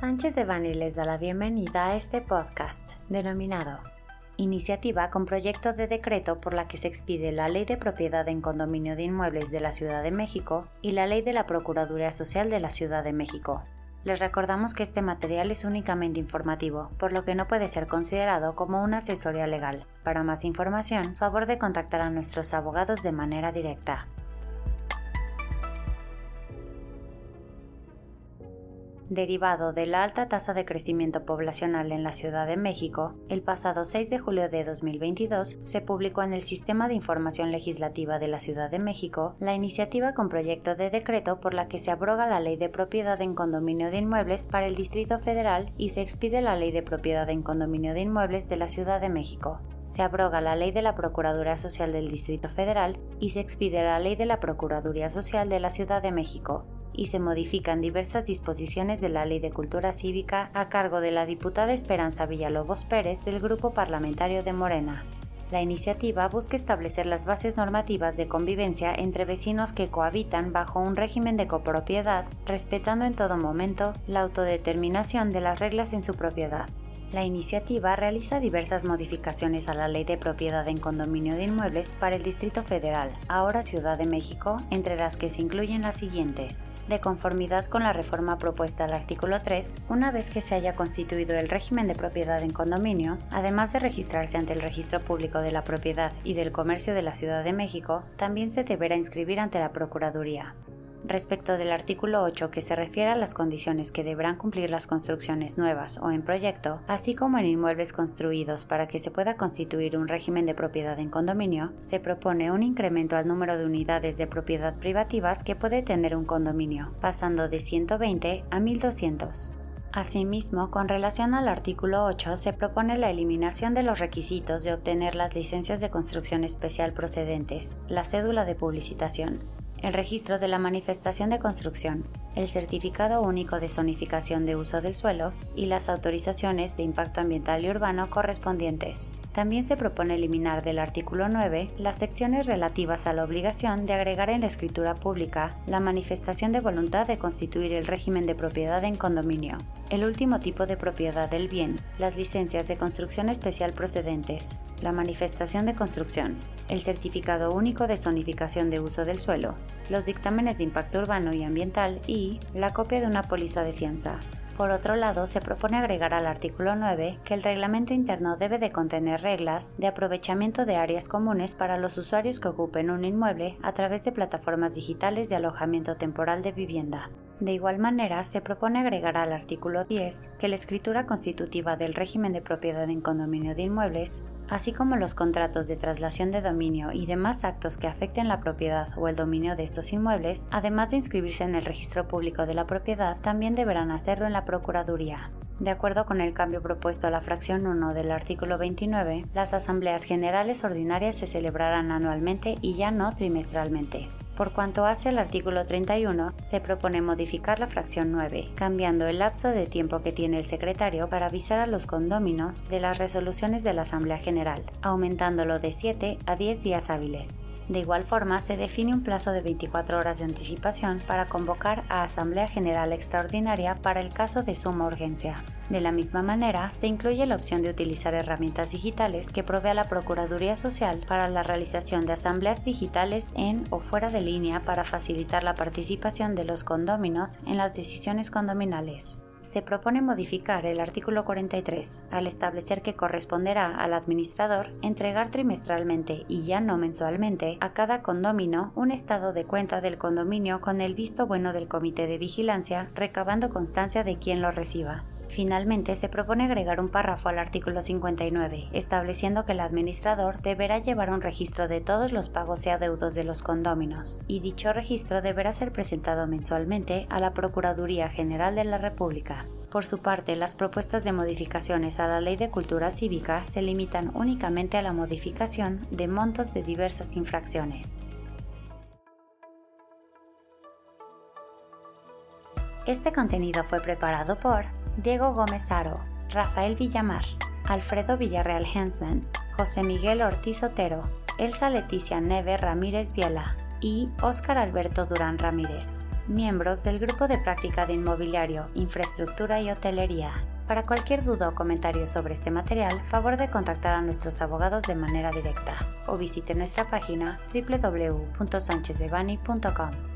Sánchez de Bani les da la bienvenida a este podcast denominado Iniciativa con proyecto de decreto por la que se expide la Ley de Propiedad en Condominio de Inmuebles de la Ciudad de México y la Ley de la Procuraduría Social de la Ciudad de México. Les recordamos que este material es únicamente informativo, por lo que no puede ser considerado como una asesoría legal. Para más información, favor de contactar a nuestros abogados de manera directa. Derivado de la alta tasa de crecimiento poblacional en la Ciudad de México, el pasado 6 de julio de 2022 se publicó en el Sistema de Información Legislativa de la Ciudad de México la iniciativa con proyecto de decreto por la que se abroga la Ley de Propiedad en Condominio de Inmuebles para el Distrito Federal y se expide la Ley de Propiedad en Condominio de Inmuebles de la Ciudad de México. Se abroga la Ley de la Procuraduría Social del Distrito Federal y se expide la Ley de la Procuraduría Social de la Ciudad de México y se modifican diversas disposiciones de la Ley de Cultura Cívica a cargo de la diputada Esperanza Villalobos Pérez del Grupo Parlamentario de Morena. La iniciativa busca establecer las bases normativas de convivencia entre vecinos que cohabitan bajo un régimen de copropiedad, respetando en todo momento la autodeterminación de las reglas en su propiedad. La iniciativa realiza diversas modificaciones a la Ley de Propiedad en Condominio de Inmuebles para el Distrito Federal, ahora Ciudad de México, entre las que se incluyen las siguientes. De conformidad con la reforma propuesta al artículo 3, una vez que se haya constituido el régimen de propiedad en condominio, además de registrarse ante el Registro Público de la Propiedad y del Comercio de la Ciudad de México, también se deberá inscribir ante la Procuraduría respecto del artículo 8 que se refiere a las condiciones que deberán cumplir las construcciones nuevas o en proyecto, así como en inmuebles construidos para que se pueda constituir un régimen de propiedad en condominio, se propone un incremento al número de unidades de propiedad privativas que puede tener un condominio, pasando de 120 a 1200. Asimismo, con relación al artículo 8, se propone la eliminación de los requisitos de obtener las licencias de construcción especial procedentes, la cédula de publicitación, el registro de la manifestación de construcción, el certificado único de zonificación de uso del suelo y las autorizaciones de impacto ambiental y urbano correspondientes. También se propone eliminar del artículo 9 las secciones relativas a la obligación de agregar en la escritura pública la manifestación de voluntad de constituir el régimen de propiedad en condominio, el último tipo de propiedad del bien, las licencias de construcción especial procedentes, la manifestación de construcción, el certificado único de zonificación de uso del suelo, los dictámenes de impacto urbano y ambiental y la copia de una póliza de fianza. Por otro lado, se propone agregar al artículo 9 que el reglamento interno debe de contener reglas de aprovechamiento de áreas comunes para los usuarios que ocupen un inmueble a través de plataformas digitales de alojamiento temporal de vivienda. De igual manera, se propone agregar al artículo 10 que la escritura constitutiva del régimen de propiedad en condominio de inmuebles, así como los contratos de traslación de dominio y demás actos que afecten la propiedad o el dominio de estos inmuebles, además de inscribirse en el registro público de la propiedad, también deberán hacerlo en la Procuraduría. De acuerdo con el cambio propuesto a la fracción 1 del artículo 29, las asambleas generales ordinarias se celebrarán anualmente y ya no trimestralmente. Por cuanto hace al artículo 31, se propone modificar la fracción 9, cambiando el lapso de tiempo que tiene el secretario para avisar a los condóminos de las resoluciones de la Asamblea General, aumentándolo de 7 a 10 días hábiles. De igual forma, se define un plazo de 24 horas de anticipación para convocar a Asamblea General Extraordinaria para el caso de suma urgencia. De la misma manera, se incluye la opción de utilizar herramientas digitales que provee la Procuraduría Social para la realización de asambleas digitales en o fuera de para facilitar la participación de los condóminos en las decisiones condominales se propone modificar el artículo 43 al establecer que corresponderá al administrador entregar trimestralmente y ya no mensualmente a cada condomino un estado de cuenta del condominio con el visto bueno del comité de vigilancia recabando constancia de quien lo reciba. Finalmente, se propone agregar un párrafo al artículo 59, estableciendo que el administrador deberá llevar un registro de todos los pagos y adeudos de los condóminos, y dicho registro deberá ser presentado mensualmente a la Procuraduría General de la República. Por su parte, las propuestas de modificaciones a la Ley de Cultura Cívica se limitan únicamente a la modificación de montos de diversas infracciones. Este contenido fue preparado por Diego Gómez Aro, Rafael Villamar, Alfredo Villarreal Hensman, José Miguel Ortiz Otero, Elsa Leticia Neve Ramírez Viela y Óscar Alberto Durán Ramírez. miembros del Grupo de Práctica de Inmobiliario, Infraestructura y Hotelería. Para cualquier duda o comentario sobre este material, favor de contactar a nuestros abogados de manera directa o visite nuestra página www.sanchezdevani.com.